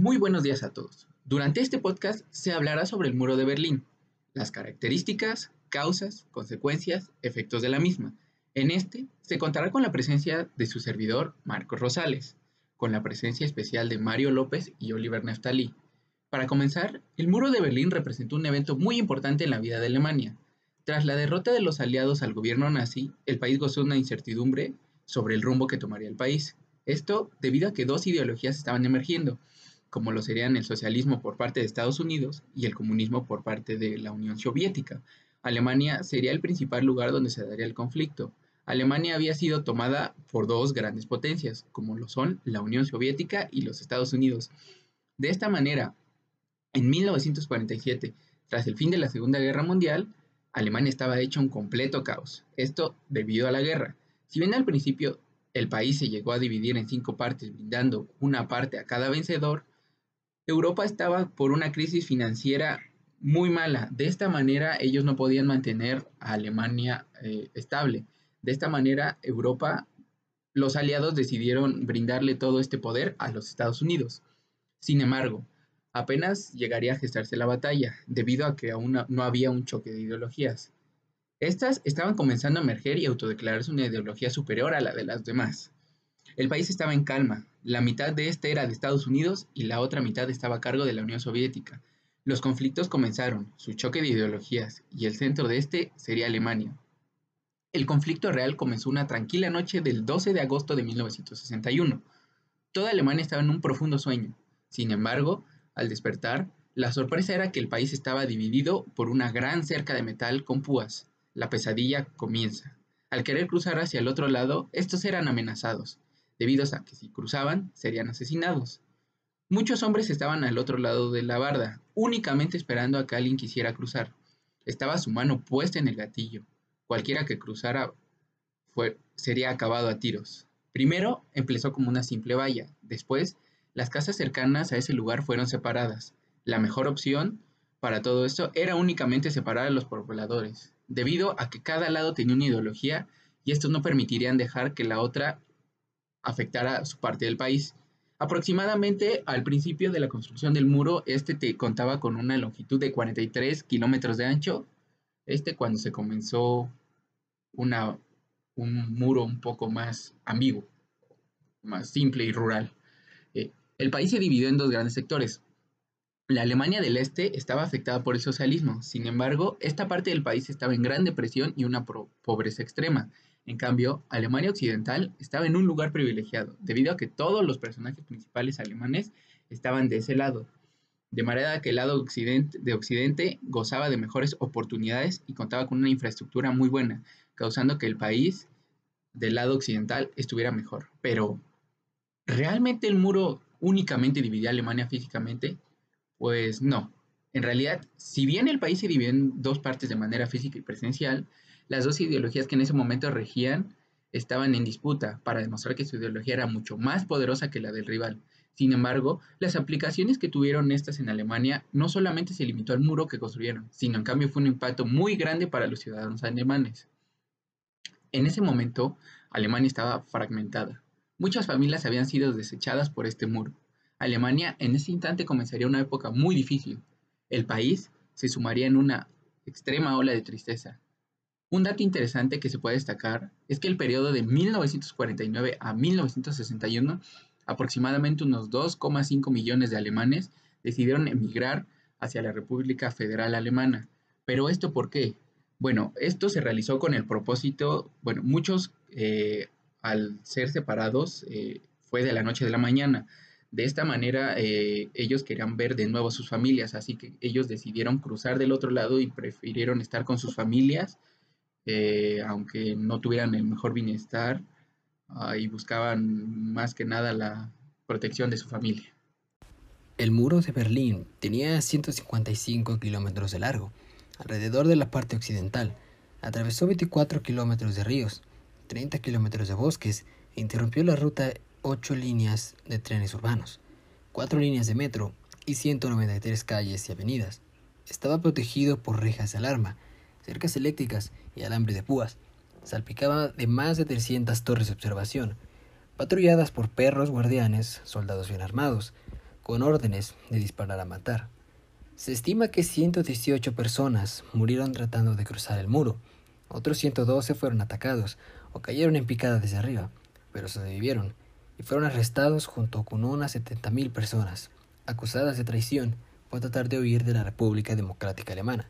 Muy buenos días a todos. Durante este podcast se hablará sobre el muro de Berlín, las características, causas, consecuencias, efectos de la misma. En este se contará con la presencia de su servidor Marcos Rosales, con la presencia especial de Mario López y Oliver Neftalí. Para comenzar, el muro de Berlín representó un evento muy importante en la vida de Alemania. Tras la derrota de los aliados al gobierno nazi, el país gozó una incertidumbre sobre el rumbo que tomaría el país. Esto debido a que dos ideologías estaban emergiendo, como lo serían el socialismo por parte de Estados Unidos y el comunismo por parte de la Unión Soviética. Alemania sería el principal lugar donde se daría el conflicto. Alemania había sido tomada por dos grandes potencias, como lo son la Unión Soviética y los Estados Unidos. De esta manera, en 1947, tras el fin de la Segunda Guerra Mundial, Alemania estaba hecho un completo caos. Esto debido a la guerra. Si bien al principio el país se llegó a dividir en cinco partes, brindando una parte a cada vencedor, Europa estaba por una crisis financiera muy mala. De esta manera ellos no podían mantener a Alemania eh, estable. De esta manera Europa, los aliados decidieron brindarle todo este poder a los Estados Unidos. Sin embargo, apenas llegaría a gestarse la batalla, debido a que aún no había un choque de ideologías. Estas estaban comenzando a emerger y autodeclararse una ideología superior a la de las demás. El país estaba en calma, la mitad de este era de Estados Unidos y la otra mitad estaba a cargo de la Unión Soviética. Los conflictos comenzaron, su choque de ideologías, y el centro de este sería Alemania. El conflicto real comenzó una tranquila noche del 12 de agosto de 1961. Toda Alemania estaba en un profundo sueño. Sin embargo, al despertar, la sorpresa era que el país estaba dividido por una gran cerca de metal con púas. La pesadilla comienza. Al querer cruzar hacia el otro lado, estos eran amenazados debido a que si cruzaban serían asesinados. Muchos hombres estaban al otro lado de la barda, únicamente esperando a que alguien quisiera cruzar. Estaba su mano puesta en el gatillo. Cualquiera que cruzara fue, sería acabado a tiros. Primero empezó como una simple valla, después las casas cercanas a ese lugar fueron separadas. La mejor opción para todo esto era únicamente separar a los pobladores, debido a que cada lado tenía una ideología y estos no permitirían dejar que la otra afectara su parte del país. Aproximadamente al principio de la construcción del muro, este te contaba con una longitud de 43 kilómetros de ancho. Este cuando se comenzó una, un muro un poco más ambiguo, más simple y rural. Eh, el país se dividió en dos grandes sectores. La Alemania del Este estaba afectada por el socialismo, sin embargo, esta parte del país estaba en gran depresión y una pobreza extrema. En cambio, Alemania Occidental estaba en un lugar privilegiado, debido a que todos los personajes principales alemanes estaban de ese lado, de manera que el lado occidente, de Occidente gozaba de mejores oportunidades y contaba con una infraestructura muy buena, causando que el país del lado occidental estuviera mejor. Pero, ¿realmente el muro únicamente dividía a Alemania físicamente? Pues no. En realidad, si bien el país se dividió en dos partes de manera física y presencial, las dos ideologías que en ese momento regían estaban en disputa para demostrar que su ideología era mucho más poderosa que la del rival. Sin embargo, las aplicaciones que tuvieron estas en Alemania no solamente se limitó al muro que construyeron, sino en cambio fue un impacto muy grande para los ciudadanos alemanes. En ese momento, Alemania estaba fragmentada. Muchas familias habían sido desechadas por este muro. Alemania en ese instante comenzaría una época muy difícil. El país se sumaría en una extrema ola de tristeza, un dato interesante que se puede destacar es que el periodo de 1949 a 1961, aproximadamente unos 2,5 millones de alemanes decidieron emigrar hacia la República Federal Alemana. ¿Pero esto por qué? Bueno, esto se realizó con el propósito, bueno, muchos eh, al ser separados eh, fue de la noche de la mañana. De esta manera eh, ellos querían ver de nuevo a sus familias, así que ellos decidieron cruzar del otro lado y prefirieron estar con sus familias eh, aunque no tuvieran el mejor bienestar ah, y buscaban más que nada la protección de su familia. El muro de Berlín tenía 155 kilómetros de largo, alrededor de la parte occidental. Atravesó 24 kilómetros de ríos, 30 kilómetros de bosques e interrumpió la ruta 8 líneas de trenes urbanos, 4 líneas de metro y 193 calles y avenidas. Estaba protegido por rejas de alarma, cercas eléctricas y alambre de púas. Salpicaba de más de 300 torres de observación, patrulladas por perros guardianes, soldados bien armados, con órdenes de disparar a matar. Se estima que 118 personas murieron tratando de cruzar el muro, otros 112 fueron atacados o cayeron en picada desde arriba, pero sobrevivieron y fueron arrestados junto con unas 70.000 personas, acusadas de traición por tratar de huir de la República Democrática Alemana.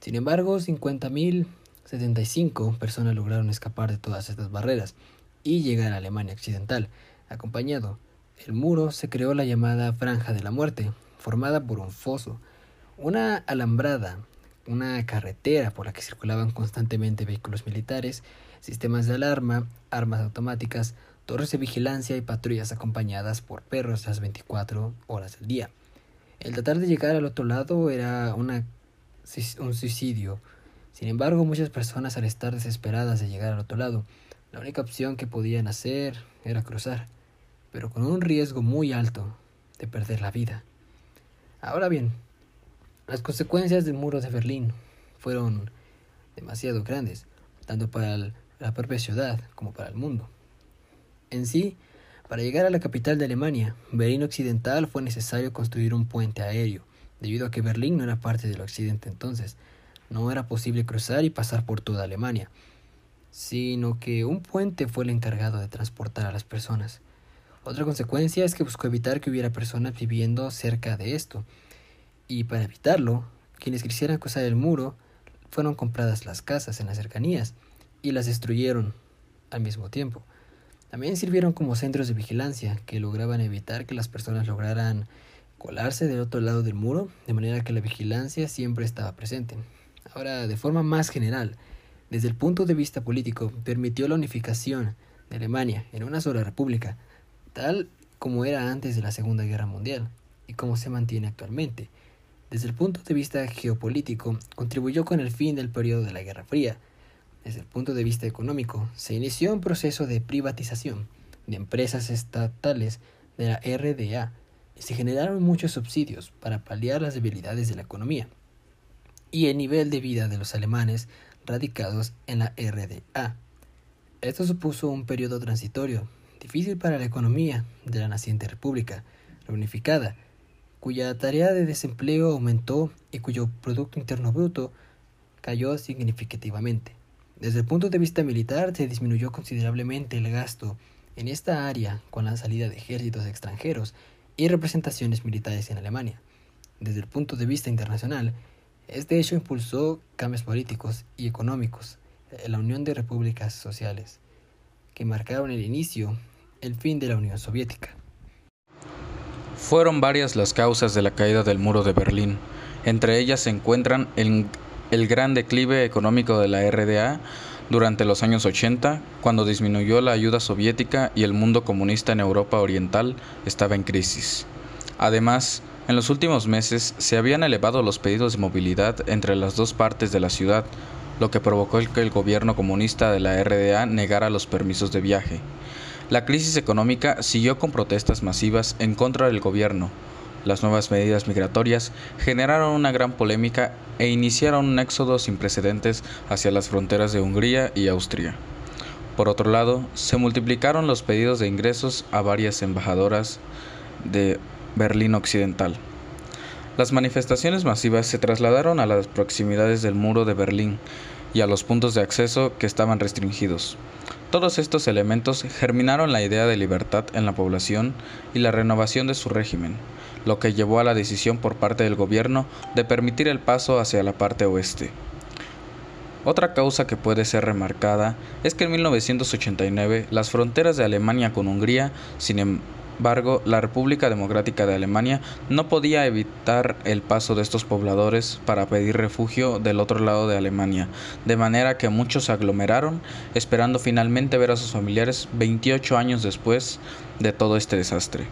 Sin embargo, 50.075 personas lograron escapar de todas estas barreras y llegar a Alemania Occidental. Acompañado, el muro se creó la llamada Franja de la Muerte, formada por un foso, una alambrada, una carretera por la que circulaban constantemente vehículos militares, sistemas de alarma, armas automáticas, torres de vigilancia y patrullas acompañadas por perros las 24 horas del día. El tratar de llegar al otro lado era una, un suicidio. Sin embargo, muchas personas al estar desesperadas de llegar al otro lado, la única opción que podían hacer era cruzar, pero con un riesgo muy alto de perder la vida. Ahora bien, las consecuencias del muro de Berlín fueron demasiado grandes, tanto para la propia ciudad como para el mundo. En sí, para llegar a la capital de Alemania, Berlín Occidental, fue necesario construir un puente aéreo, debido a que Berlín no era parte del occidente entonces. No era posible cruzar y pasar por toda Alemania, sino que un puente fue el encargado de transportar a las personas. Otra consecuencia es que buscó evitar que hubiera personas viviendo cerca de esto, y para evitarlo, quienes quisieran cruzar el muro fueron compradas las casas en las cercanías y las destruyeron al mismo tiempo. También sirvieron como centros de vigilancia que lograban evitar que las personas lograran colarse del otro lado del muro, de manera que la vigilancia siempre estaba presente. Ahora, de forma más general, desde el punto de vista político, permitió la unificación de Alemania en una sola república, tal como era antes de la Segunda Guerra Mundial y como se mantiene actualmente. Desde el punto de vista geopolítico, contribuyó con el fin del periodo de la Guerra Fría, desde el punto de vista económico, se inició un proceso de privatización de empresas estatales de la RDA se generaron muchos subsidios para paliar las debilidades de la economía y el nivel de vida de los alemanes radicados en la RDA. Esto supuso un periodo transitorio difícil para la economía de la naciente república reunificada, cuya tarea de desempleo aumentó y cuyo Producto Interno Bruto cayó significativamente. Desde el punto de vista militar, se disminuyó considerablemente el gasto en esta área con la salida de ejércitos extranjeros y representaciones militares en Alemania. Desde el punto de vista internacional, este hecho impulsó cambios políticos y económicos en la Unión de Repúblicas Sociales, que marcaron el inicio, el fin de la Unión Soviética. Fueron varias las causas de la caída del muro de Berlín. Entre ellas se encuentran el el gran declive económico de la RDA durante los años 80, cuando disminuyó la ayuda soviética y el mundo comunista en Europa Oriental estaba en crisis. Además, en los últimos meses se habían elevado los pedidos de movilidad entre las dos partes de la ciudad, lo que provocó que el gobierno comunista de la RDA negara los permisos de viaje. La crisis económica siguió con protestas masivas en contra del gobierno, las nuevas medidas migratorias generaron una gran polémica e iniciaron un éxodo sin precedentes hacia las fronteras de Hungría y Austria. Por otro lado, se multiplicaron los pedidos de ingresos a varias embajadoras de Berlín Occidental. Las manifestaciones masivas se trasladaron a las proximidades del muro de Berlín y a los puntos de acceso que estaban restringidos. Todos estos elementos germinaron la idea de libertad en la población y la renovación de su régimen, lo que llevó a la decisión por parte del gobierno de permitir el paso hacia la parte oeste. Otra causa que puede ser remarcada es que en 1989 las fronteras de Alemania con Hungría, sin embargo, la República Democrática de Alemania no podía evitar el paso de estos pobladores para pedir refugio del otro lado de Alemania, de manera que muchos se aglomeraron esperando finalmente ver a sus familiares 28 años después de todo este desastre.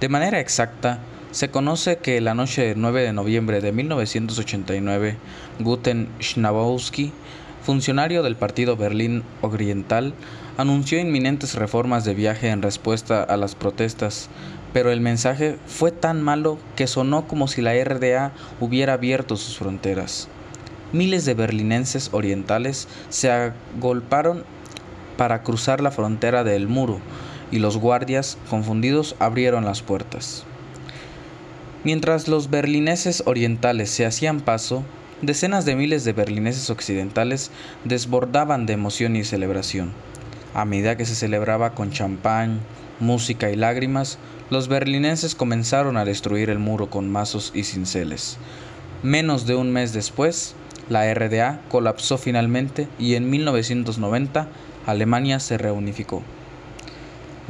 De manera exacta, se conoce que la noche del 9 de noviembre de 1989, Guten Schnabowski, funcionario del Partido Berlín Oriental, anunció inminentes reformas de viaje en respuesta a las protestas, pero el mensaje fue tan malo que sonó como si la RDA hubiera abierto sus fronteras. Miles de berlinenses orientales se agolparon para cruzar la frontera del muro, y los guardias, confundidos, abrieron las puertas. Mientras los berlineses orientales se hacían paso, decenas de miles de berlineses occidentales desbordaban de emoción y celebración. A medida que se celebraba con champán, música y lágrimas, los berlineses comenzaron a destruir el muro con mazos y cinceles. Menos de un mes después, la RDA colapsó finalmente y en 1990 Alemania se reunificó.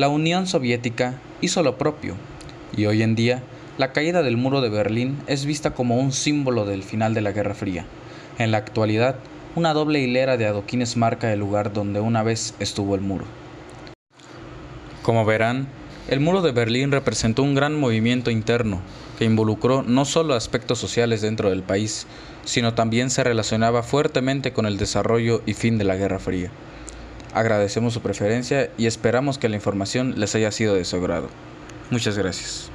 La Unión Soviética hizo lo propio y hoy en día la caída del muro de Berlín es vista como un símbolo del final de la Guerra Fría. En la actualidad, una doble hilera de adoquines marca el lugar donde una vez estuvo el muro. Como verán, el muro de Berlín representó un gran movimiento interno que involucró no solo aspectos sociales dentro del país, sino también se relacionaba fuertemente con el desarrollo y fin de la Guerra Fría. Agradecemos su preferencia y esperamos que la información les haya sido de su agrado. Muchas gracias.